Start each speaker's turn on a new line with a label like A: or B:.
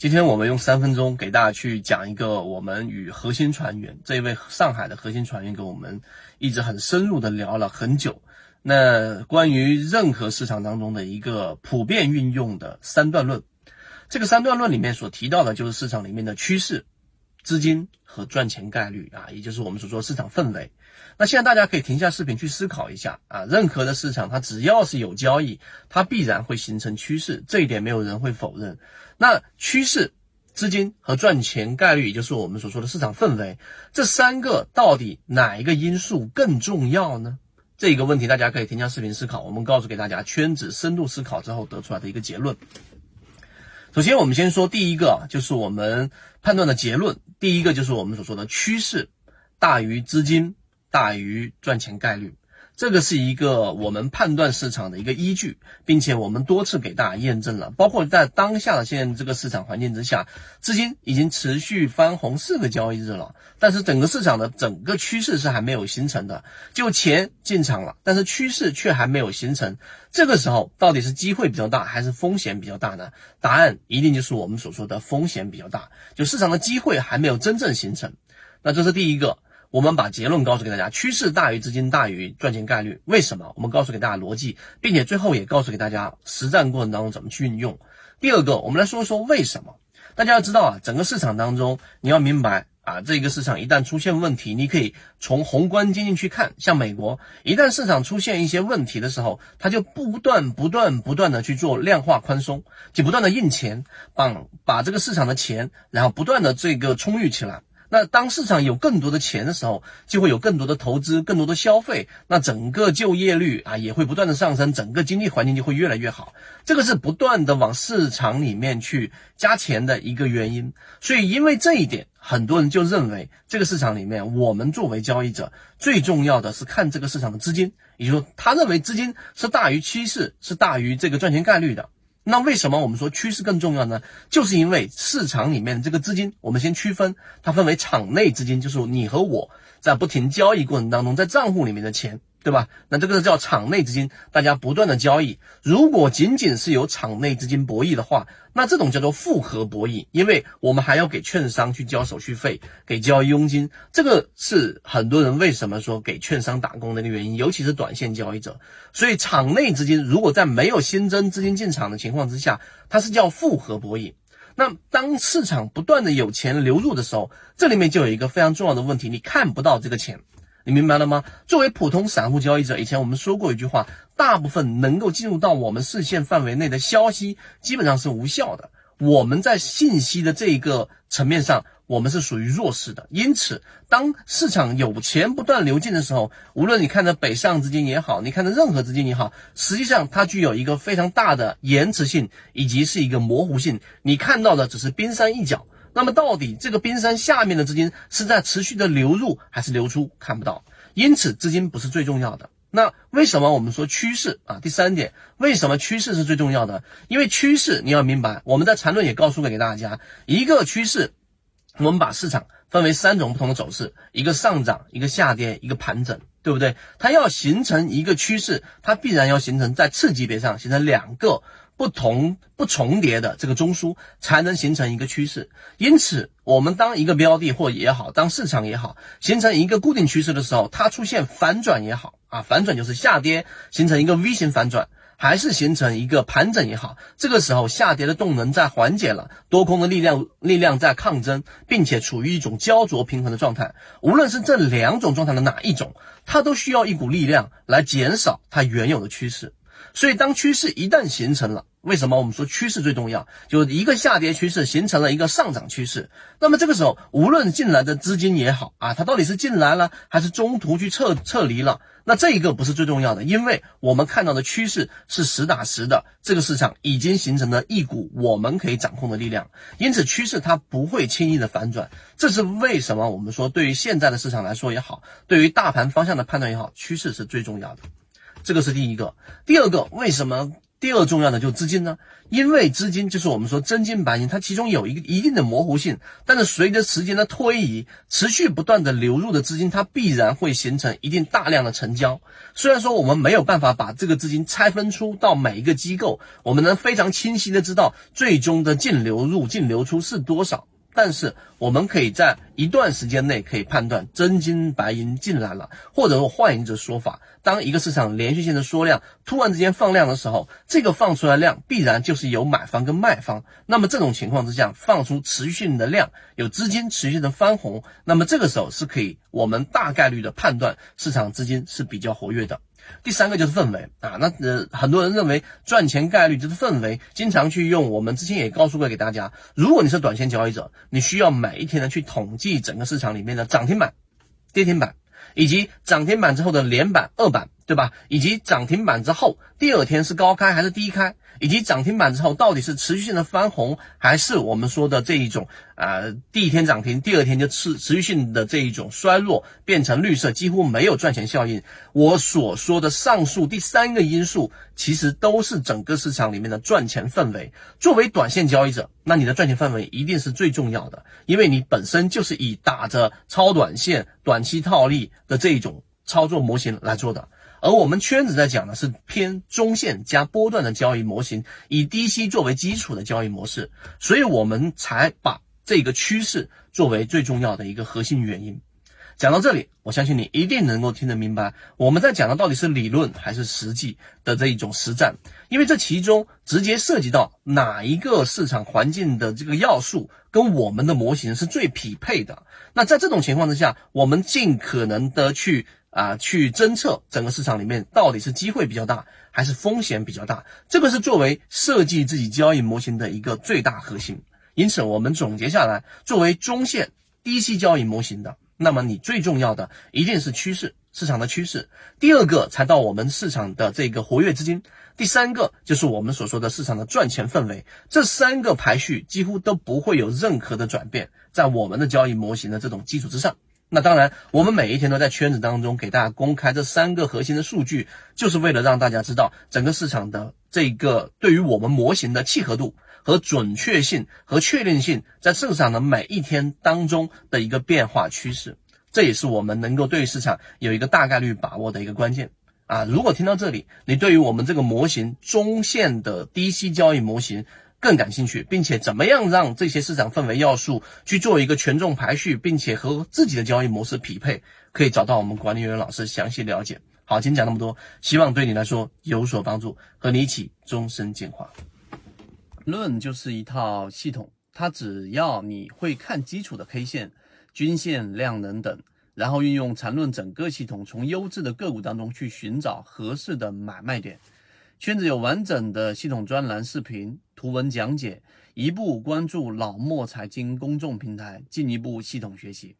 A: 今天我们用三分钟给大家去讲一个我们与核心船员这一位上海的核心船员跟我们一直很深入的聊了很久。那关于任何市场当中的一个普遍运用的三段论，这个三段论里面所提到的就是市场里面的趋势、资金和赚钱概率啊，也就是我们所说的市场氛围。那现在大家可以停下视频去思考一下啊，任何的市场它只要是有交易，它必然会形成趋势，这一点没有人会否认。那趋势、资金和赚钱概率，也就是我们所说的市场氛围，这三个到底哪一个因素更重要呢？这个问题大家可以停下视频思考。我们告诉给大家，圈子深度思考之后得出来的一个结论。首先，我们先说第一个，就是我们判断的结论。第一个就是我们所说的趋势大于资金。大于赚钱概率，这个是一个我们判断市场的一个依据，并且我们多次给大家验证了。包括在当下的现在这个市场环境之下，资金已经持续翻红四个交易日了，但是整个市场的整个趋势是还没有形成的。就钱进场了，但是趋势却还没有形成。这个时候到底是机会比较大还是风险比较大呢？答案一定就是我们所说的风险比较大，就市场的机会还没有真正形成。那这是第一个。我们把结论告诉给大家，趋势大于资金大于赚钱概率。为什么？我们告诉给大家逻辑，并且最后也告诉给大家实战过程当中怎么去运用。第二个，我们来说说为什么。大家要知道啊，整个市场当中，你要明白啊，这个市场一旦出现问题，你可以从宏观经济去看。像美国，一旦市场出现一些问题的时候，它就不断不断不断的去做量化宽松，就不断的印钱，把把这个市场的钱，然后不断的这个充裕起来。那当市场有更多的钱的时候，就会有更多的投资、更多的消费，那整个就业率啊也会不断的上升，整个经济环境就会越来越好。这个是不断的往市场里面去加钱的一个原因。所以因为这一点，很多人就认为这个市场里面，我们作为交易者最重要的是看这个市场的资金，也就是说，他认为资金是大于趋势，是大于这个赚钱概率的。那为什么我们说趋势更重要呢？就是因为市场里面这个资金，我们先区分，它分为场内资金，就是你和我在不停交易过程当中，在账户里面的钱。对吧？那这个叫场内资金，大家不断的交易。如果仅仅是有场内资金博弈的话，那这种叫做复合博弈，因为我们还要给券商去交手续费，给交佣金。这个是很多人为什么说给券商打工的一个原因，尤其是短线交易者。所以场内资金如果在没有新增资金进场的情况之下，它是叫复合博弈。那当市场不断的有钱流入的时候，这里面就有一个非常重要的问题，你看不到这个钱。你明白了吗？作为普通散户交易者，以前我们说过一句话：大部分能够进入到我们视线范围内的消息，基本上是无效的。我们在信息的这一个层面上，我们是属于弱势的。因此，当市场有钱不断流进的时候，无论你看着北上资金也好，你看着任何资金也好，实际上它具有一个非常大的延迟性，以及是一个模糊性。你看到的只是冰山一角。那么到底这个冰山下面的资金是在持续的流入还是流出？看不到，因此资金不是最重要的。那为什么我们说趋势啊？第三点，为什么趋势是最重要的？因为趋势你要明白，我们在缠论也告诉给大家，一个趋势，我们把市场分为三种不同的走势：一个上涨，一个下跌，一个盘整，对不对？它要形成一个趋势，它必然要形成在次级别上形成两个。不同不重叠的这个中枢才能形成一个趋势，因此我们当一个标的或也好，当市场也好，形成一个固定趋势的时候，它出现反转也好啊，反转就是下跌形成一个 V 型反转，还是形成一个盘整也好，这个时候下跌的动能在缓解了，多空的力量力量在抗争，并且处于一种焦灼平衡的状态。无论是这两种状态的哪一种，它都需要一股力量来减少它原有的趋势。所以，当趋势一旦形成了，为什么我们说趋势最重要？就一个下跌趋势形成了一个上涨趋势，那么这个时候，无论进来的资金也好啊，它到底是进来了还是中途去撤撤离了，那这一个不是最重要的，因为我们看到的趋势是实打实的，这个市场已经形成了一股我们可以掌控的力量，因此趋势它不会轻易的反转。这是为什么我们说对于现在的市场来说也好，对于大盘方向的判断也好，趋势是最重要的。这个是第一个，第二个，为什么第二重要的就是资金呢，因为资金就是我们说真金白银，它其中有一个一定的模糊性，但是随着时间的推移，持续不断的流入的资金，它必然会形成一定大量的成交。虽然说我们没有办法把这个资金拆分出到每一个机构，我们能非常清晰的知道最终的净流入、净流出是多少。但是我们可以在一段时间内可以判断真金白银进来了，或者说换一种说法，当一个市场连续性的缩量突然之间放量的时候，这个放出来量必然就是有买方跟卖方。那么这种情况之下，放出持续性的量，有资金持续的翻红，那么这个时候是可以我们大概率的判断市场资金是比较活跃的。第三个就是氛围啊，那呃很多人认为赚钱概率就是氛围，经常去用。我们之前也告诉过给大家，如果你是短线交易者，你需要每一天呢去统计整个市场里面的涨停板、跌停板，以及涨停板之后的连板、二板，对吧？以及涨停板之后第二天是高开还是低开？以及涨停板之后，到底是持续性的翻红，还是我们说的这一种啊，第一天涨停，第二天就持持续性的这一种衰落，变成绿色，几乎没有赚钱效应。我所说的上述第三个因素，其实都是整个市场里面的赚钱氛围。作为短线交易者，那你的赚钱氛围一定是最重要的，因为你本身就是以打着超短线、短期套利的这一种操作模型来做的。而我们圈子在讲的是偏中线加波段的交易模型，以低吸作为基础的交易模式，所以我们才把这个趋势作为最重要的一个核心原因。讲到这里，我相信你一定能够听得明白，我们在讲的到底是理论还是实际的这一种实战，因为这其中直接涉及到哪一个市场环境的这个要素跟我们的模型是最匹配的。那在这种情况之下，我们尽可能的去。啊，去侦测整个市场里面到底是机会比较大还是风险比较大，这个是作为设计自己交易模型的一个最大核心。因此，我们总结下来，作为中线低息交易模型的，那么你最重要的一定是趋势市场的趋势，第二个才到我们市场的这个活跃资金，第三个就是我们所说的市场的赚钱氛围。这三个排序几乎都不会有任何的转变，在我们的交易模型的这种基础之上。那当然，我们每一天都在圈子当中给大家公开这三个核心的数据，就是为了让大家知道整个市场的这个对于我们模型的契合度和准确性和确定性，在市场的每一天当中的一个变化趋势，这也是我们能够对市场有一个大概率把握的一个关键啊！如果听到这里，你对于我们这个模型中线的低息交易模型，更感兴趣，并且怎么样让这些市场氛围要素去做一个权重排序，并且和自己的交易模式匹配，可以找到我们管理员老师详细了解。好，今天讲那么多，希望对你来说有所帮助，和你一起终身进化。
B: 论就是一套系统，它只要你会看基础的 K 线、均线、量能等，然后运用缠论整个系统，从优质的个股当中去寻找合适的买卖点。圈子有完整的系统专栏、视频、图文讲解，一步关注老莫财经公众平台，进一步系统学习。